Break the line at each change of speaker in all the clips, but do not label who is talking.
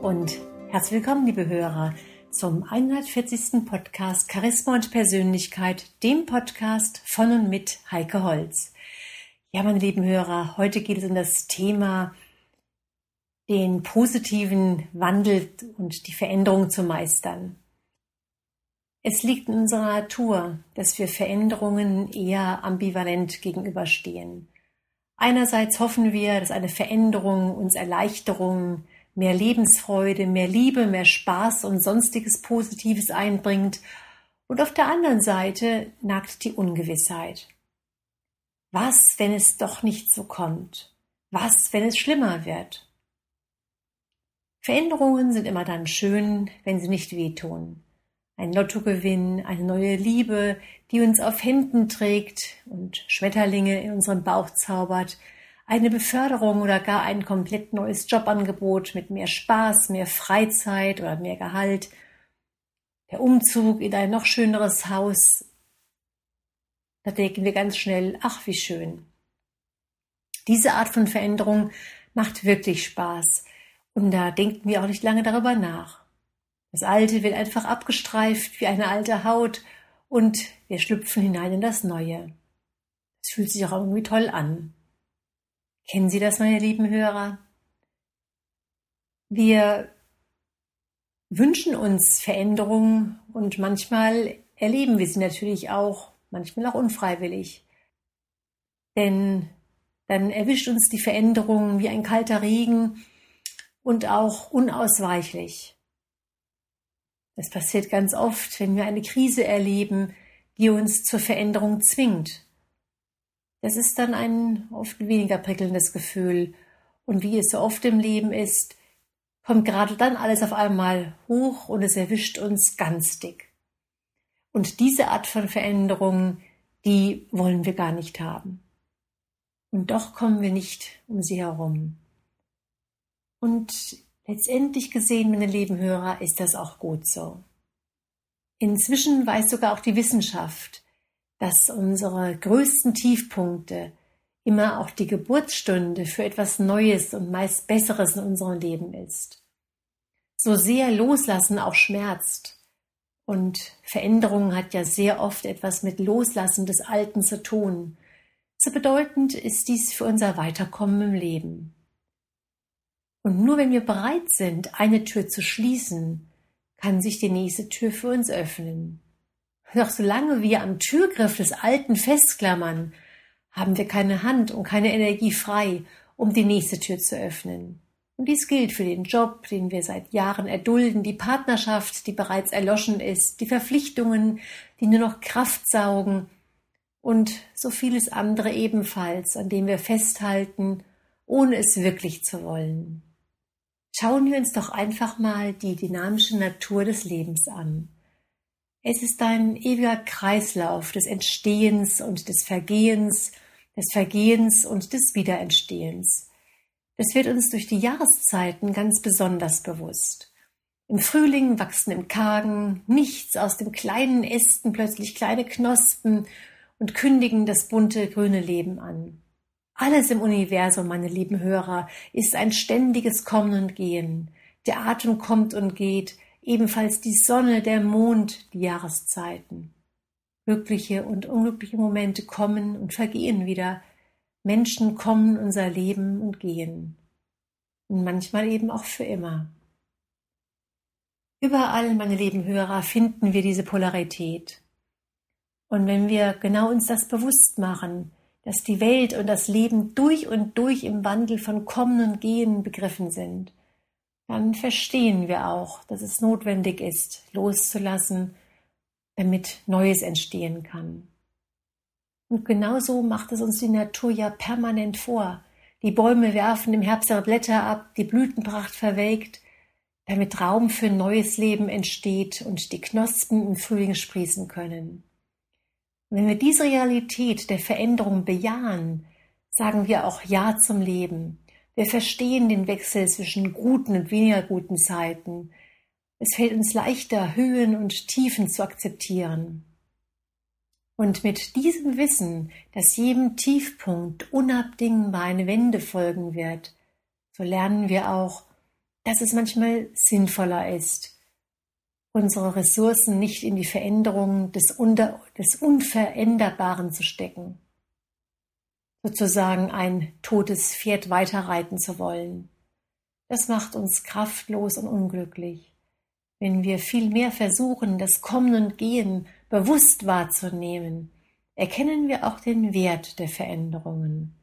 und herzlich willkommen, liebe Hörer, zum 140. Podcast Charisma und Persönlichkeit, dem Podcast von und mit Heike Holz. Ja, meine lieben Hörer, heute geht es um das Thema, den positiven Wandel und die Veränderung zu meistern. Es liegt in unserer Natur, dass wir Veränderungen eher ambivalent gegenüberstehen. Einerseits hoffen wir, dass eine Veränderung uns Erleichterung, mehr Lebensfreude, mehr Liebe, mehr Spaß und sonstiges Positives einbringt, und auf der anderen Seite nagt die Ungewissheit. Was, wenn es doch nicht so kommt? Was, wenn es schlimmer wird? Veränderungen sind immer dann schön, wenn sie nicht wehtun. Ein Lottogewinn, eine neue Liebe, die uns auf Händen trägt und Schmetterlinge in unseren Bauch zaubert, eine Beförderung oder gar ein komplett neues Jobangebot mit mehr Spaß, mehr Freizeit oder mehr Gehalt, der Umzug in ein noch schöneres Haus, da denken wir ganz schnell, ach wie schön. Diese Art von Veränderung macht wirklich Spaß und da denken wir auch nicht lange darüber nach. Das Alte wird einfach abgestreift wie eine alte Haut und wir schlüpfen hinein in das Neue. Es fühlt sich auch irgendwie toll an. Kennen Sie das, meine lieben Hörer? Wir wünschen uns Veränderungen und manchmal erleben wir sie natürlich auch, manchmal auch unfreiwillig. Denn dann erwischt uns die Veränderung wie ein kalter Regen und auch unausweichlich. Das passiert ganz oft, wenn wir eine Krise erleben, die uns zur Veränderung zwingt. Das ist dann ein oft weniger prickelndes Gefühl. Und wie es so oft im Leben ist, kommt gerade dann alles auf einmal hoch und es erwischt uns ganz dick. Und diese Art von Veränderung, die wollen wir gar nicht haben. Und doch kommen wir nicht um sie herum. Und letztendlich gesehen, meine lieben Hörer, ist das auch gut so. Inzwischen weiß sogar auch die Wissenschaft, dass unsere größten Tiefpunkte immer auch die Geburtsstunde für etwas Neues und meist Besseres in unserem Leben ist. So sehr Loslassen auch schmerzt. Und Veränderung hat ja sehr oft etwas mit Loslassen des Alten zu tun. So bedeutend ist dies für unser Weiterkommen im Leben. Und nur wenn wir bereit sind, eine Tür zu schließen, kann sich die nächste Tür für uns öffnen. Doch solange wir am Türgriff des Alten festklammern, haben wir keine Hand und keine Energie frei, um die nächste Tür zu öffnen. Und dies gilt für den Job, den wir seit Jahren erdulden, die Partnerschaft, die bereits erloschen ist, die Verpflichtungen, die nur noch Kraft saugen und so vieles andere ebenfalls, an dem wir festhalten, ohne es wirklich zu wollen. Schauen wir uns doch einfach mal die dynamische Natur des Lebens an. Es ist ein ewiger Kreislauf des Entstehens und des Vergehens, des Vergehens und des Wiederentstehens. Das wird uns durch die Jahreszeiten ganz besonders bewusst. Im Frühling wachsen im Kargen nichts aus den kleinen Ästen plötzlich kleine Knospen und kündigen das bunte grüne Leben an. Alles im Universum, meine lieben Hörer, ist ein ständiges Kommen und Gehen. Der Atem kommt und geht, ebenfalls die Sonne, der Mond, die Jahreszeiten. Glückliche und unglückliche Momente kommen und vergehen wieder. Menschen kommen unser Leben und gehen. Und manchmal eben auch für immer. Überall, meine lieben Hörer, finden wir diese Polarität. Und wenn wir genau uns das bewusst machen, dass die Welt und das Leben durch und durch im Wandel von Kommen und Gehen begriffen sind, dann verstehen wir auch, dass es notwendig ist, loszulassen, damit Neues entstehen kann. Und genauso macht es uns die Natur ja permanent vor. Die Bäume werfen im Herbst ihre Blätter ab, die Blütenpracht verwelkt, damit Raum für neues Leben entsteht und die Knospen im Frühling sprießen können. Und wenn wir diese Realität der Veränderung bejahen, sagen wir auch Ja zum Leben, wir verstehen den Wechsel zwischen guten und weniger guten Zeiten. Es fällt uns leichter, Höhen und Tiefen zu akzeptieren. Und mit diesem Wissen, dass jedem Tiefpunkt unabdingbar eine Wende folgen wird, so lernen wir auch, dass es manchmal sinnvoller ist, unsere Ressourcen nicht in die Veränderung des, des Unveränderbaren zu stecken, sozusagen ein totes Pferd weiterreiten zu wollen. Das macht uns kraftlos und unglücklich. Wenn wir vielmehr versuchen, das Kommen und Gehen bewusst wahrzunehmen, erkennen wir auch den Wert der Veränderungen.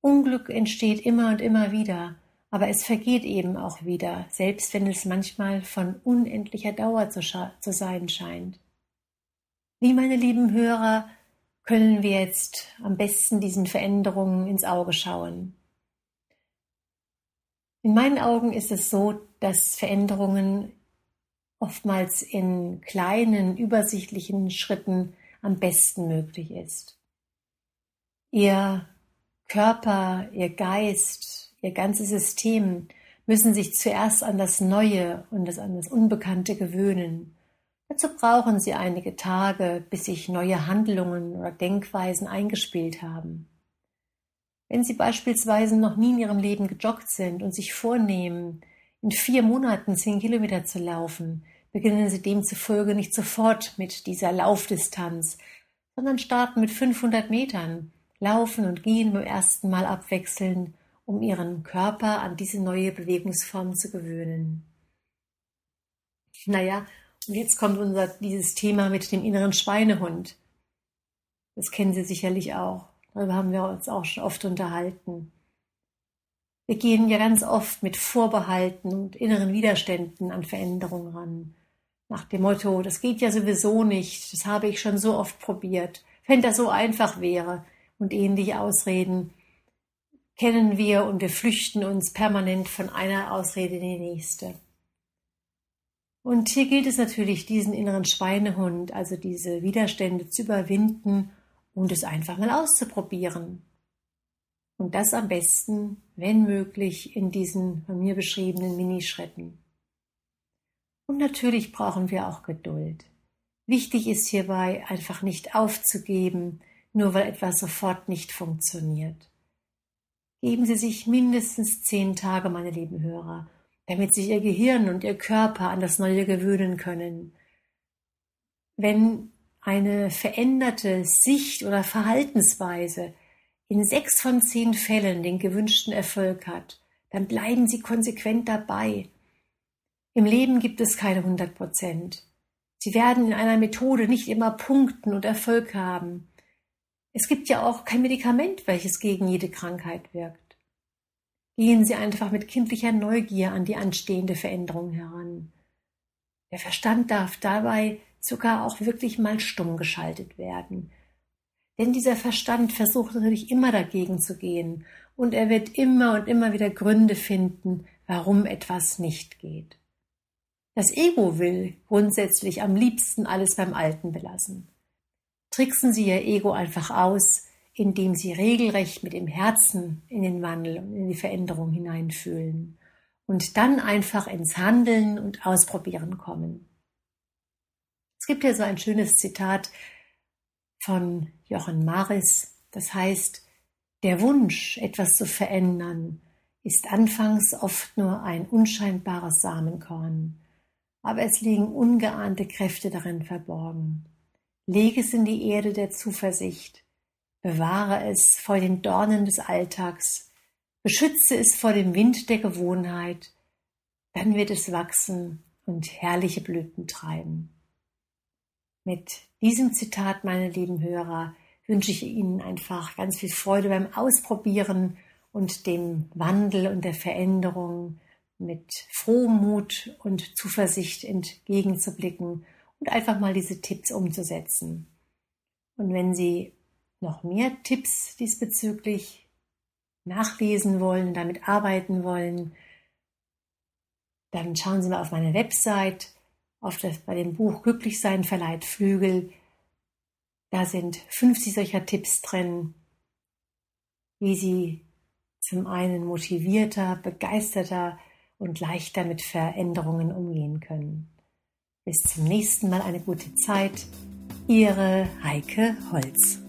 Unglück entsteht immer und immer wieder, aber es vergeht eben auch wieder, selbst wenn es manchmal von unendlicher Dauer zu, zu sein scheint. Wie meine lieben Hörer können wir jetzt am besten diesen Veränderungen ins Auge schauen? In meinen Augen ist es so, dass Veränderungen oftmals in kleinen, übersichtlichen Schritten am besten möglich ist. Ihr Körper, ihr Geist, ihr ganzes System müssen sich zuerst an das Neue und das, an das Unbekannte gewöhnen. Dazu brauchen sie einige Tage, bis sich neue Handlungen oder Denkweisen eingespielt haben. Wenn Sie beispielsweise noch nie in Ihrem Leben gejoggt sind und sich vornehmen, in vier Monaten zehn Kilometer zu laufen, beginnen Sie demzufolge nicht sofort mit dieser Laufdistanz, sondern starten mit 500 Metern, laufen und gehen beim ersten Mal abwechselnd, um Ihren Körper an diese neue Bewegungsform zu gewöhnen. Naja, und jetzt kommt unser, dieses Thema mit dem inneren Schweinehund. Das kennen Sie sicherlich auch. Darüber haben wir uns auch schon oft unterhalten. Wir gehen ja ganz oft mit Vorbehalten und inneren Widerständen an Veränderungen ran. Nach dem Motto, das geht ja sowieso nicht, das habe ich schon so oft probiert. Wenn das so einfach wäre und ähnliche Ausreden kennen wir und wir flüchten uns permanent von einer Ausrede in die nächste. Und hier gilt es natürlich, diesen inneren Schweinehund, also diese Widerstände zu überwinden und es einfach mal auszuprobieren. Und das am besten, wenn möglich, in diesen von mir beschriebenen Minischritten. Und natürlich brauchen wir auch Geduld. Wichtig ist hierbei einfach nicht aufzugeben, nur weil etwas sofort nicht funktioniert. Geben Sie sich mindestens zehn Tage, meine lieben Hörer, damit sich Ihr Gehirn und Ihr Körper an das Neue gewöhnen können. Wenn eine veränderte Sicht oder Verhaltensweise in sechs von zehn Fällen den gewünschten Erfolg hat, dann bleiben Sie konsequent dabei. Im Leben gibt es keine 100 Prozent. Sie werden in einer Methode nicht immer punkten und Erfolg haben. Es gibt ja auch kein Medikament, welches gegen jede Krankheit wirkt. Gehen Sie einfach mit kindlicher Neugier an die anstehende Veränderung heran. Der Verstand darf dabei sogar auch wirklich mal stumm geschaltet werden. Denn dieser Verstand versucht natürlich immer dagegen zu gehen und er wird immer und immer wieder Gründe finden, warum etwas nicht geht. Das Ego will grundsätzlich am liebsten alles beim Alten belassen. Tricksen Sie Ihr Ego einfach aus, indem Sie regelrecht mit dem Herzen in den Wandel und in die Veränderung hineinfühlen und dann einfach ins Handeln und Ausprobieren kommen. Es gibt hier so ein schönes Zitat von Jochen Maris, das heißt, der Wunsch, etwas zu verändern, ist anfangs oft nur ein unscheinbares Samenkorn, aber es liegen ungeahnte Kräfte darin verborgen. Lege es in die Erde der Zuversicht, bewahre es vor den Dornen des Alltags, beschütze es vor dem Wind der Gewohnheit, dann wird es wachsen und herrliche Blüten treiben. Mit diesem Zitat, meine lieben Hörer, wünsche ich Ihnen einfach ganz viel Freude beim Ausprobieren und dem Wandel und der Veränderung mit frohem Mut und Zuversicht entgegenzublicken und einfach mal diese Tipps umzusetzen. Und wenn Sie noch mehr Tipps diesbezüglich nachlesen wollen, damit arbeiten wollen, dann schauen Sie mal auf meine Website auf das, bei dem Buch Glücklich sein verleiht Flügel. Da sind 50 solcher Tipps drin, wie Sie zum einen motivierter, begeisterter und leichter mit Veränderungen umgehen können. Bis zum nächsten Mal eine gute Zeit. Ihre Heike Holz.